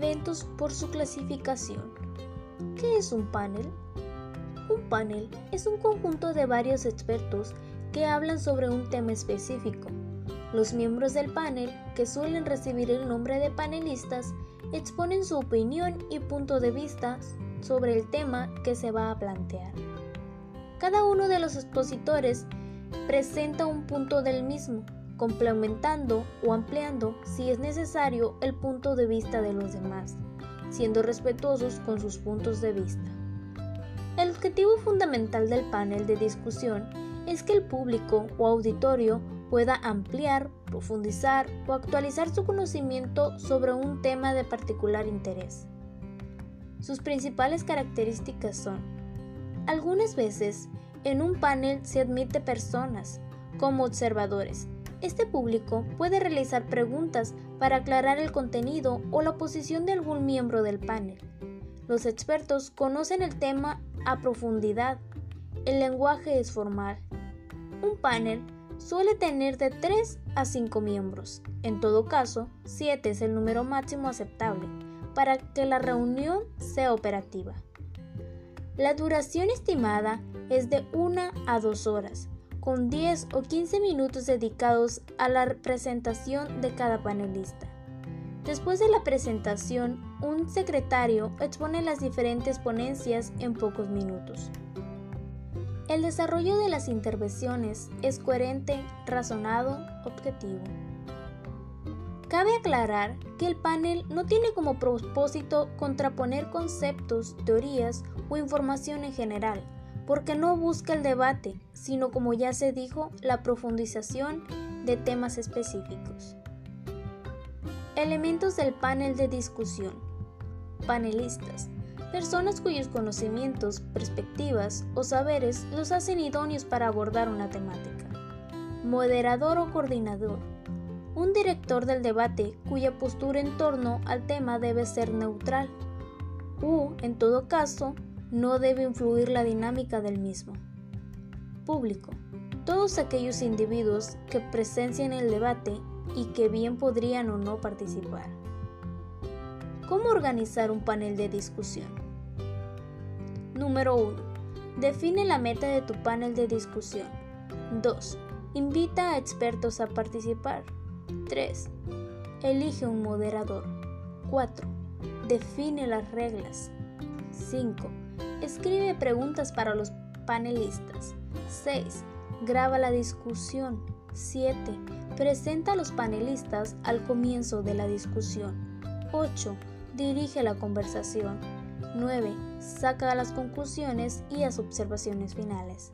eventos por su clasificación. ¿Qué es un panel? Un panel es un conjunto de varios expertos que hablan sobre un tema específico. Los miembros del panel, que suelen recibir el nombre de panelistas, exponen su opinión y punto de vista sobre el tema que se va a plantear. Cada uno de los expositores presenta un punto del mismo, complementando o ampliando, si es necesario, el punto de vista de los demás, siendo respetuosos con sus puntos de vista. El objetivo fundamental del panel de discusión es que el público o auditorio pueda ampliar, profundizar o actualizar su conocimiento sobre un tema de particular interés. Sus principales características son, algunas veces, en un panel se admite personas como observadores. Este público puede realizar preguntas para aclarar el contenido o la posición de algún miembro del panel. Los expertos conocen el tema a profundidad. El lenguaje es formal. Un panel suele tener de 3 a 5 miembros. En todo caso, 7 es el número máximo aceptable para que la reunión sea operativa. La duración estimada es de 1 a 2 horas, con 10 o 15 minutos dedicados a la presentación de cada panelista. Después de la presentación, un secretario expone las diferentes ponencias en pocos minutos. El desarrollo de las intervenciones es coherente, razonado, objetivo. Cabe aclarar que el panel no tiene como propósito contraponer conceptos, teorías o información en general, porque no busca el debate, sino como ya se dijo, la profundización de temas específicos. Elementos del panel de discusión. Panelistas personas cuyos conocimientos, perspectivas o saberes los hacen idóneos para abordar una temática. Moderador o coordinador. Un director del debate cuya postura en torno al tema debe ser neutral u, en todo caso, no debe influir la dinámica del mismo. Público. Todos aquellos individuos que presencian el debate y que bien podrían o no participar. ¿Cómo organizar un panel de discusión? Número 1. Define la meta de tu panel de discusión. 2. Invita a expertos a participar. 3. Elige un moderador. 4. Define las reglas. 5. Escribe preguntas para los panelistas. 6. Graba la discusión. 7. Presenta a los panelistas al comienzo de la discusión. 8 dirige la conversación. 9. Saca las conclusiones y las observaciones finales.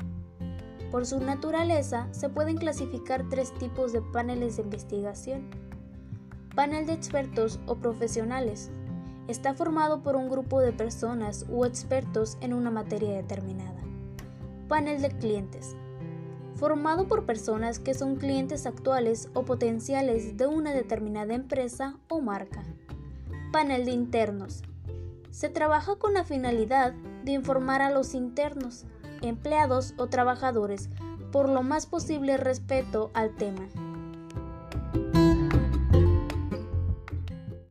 Por su naturaleza, se pueden clasificar tres tipos de paneles de investigación. Panel de expertos o profesionales. Está formado por un grupo de personas u expertos en una materia determinada. Panel de clientes. Formado por personas que son clientes actuales o potenciales de una determinada empresa o marca. Panel de internos. Se trabaja con la finalidad de informar a los internos, empleados o trabajadores por lo más posible respeto al tema.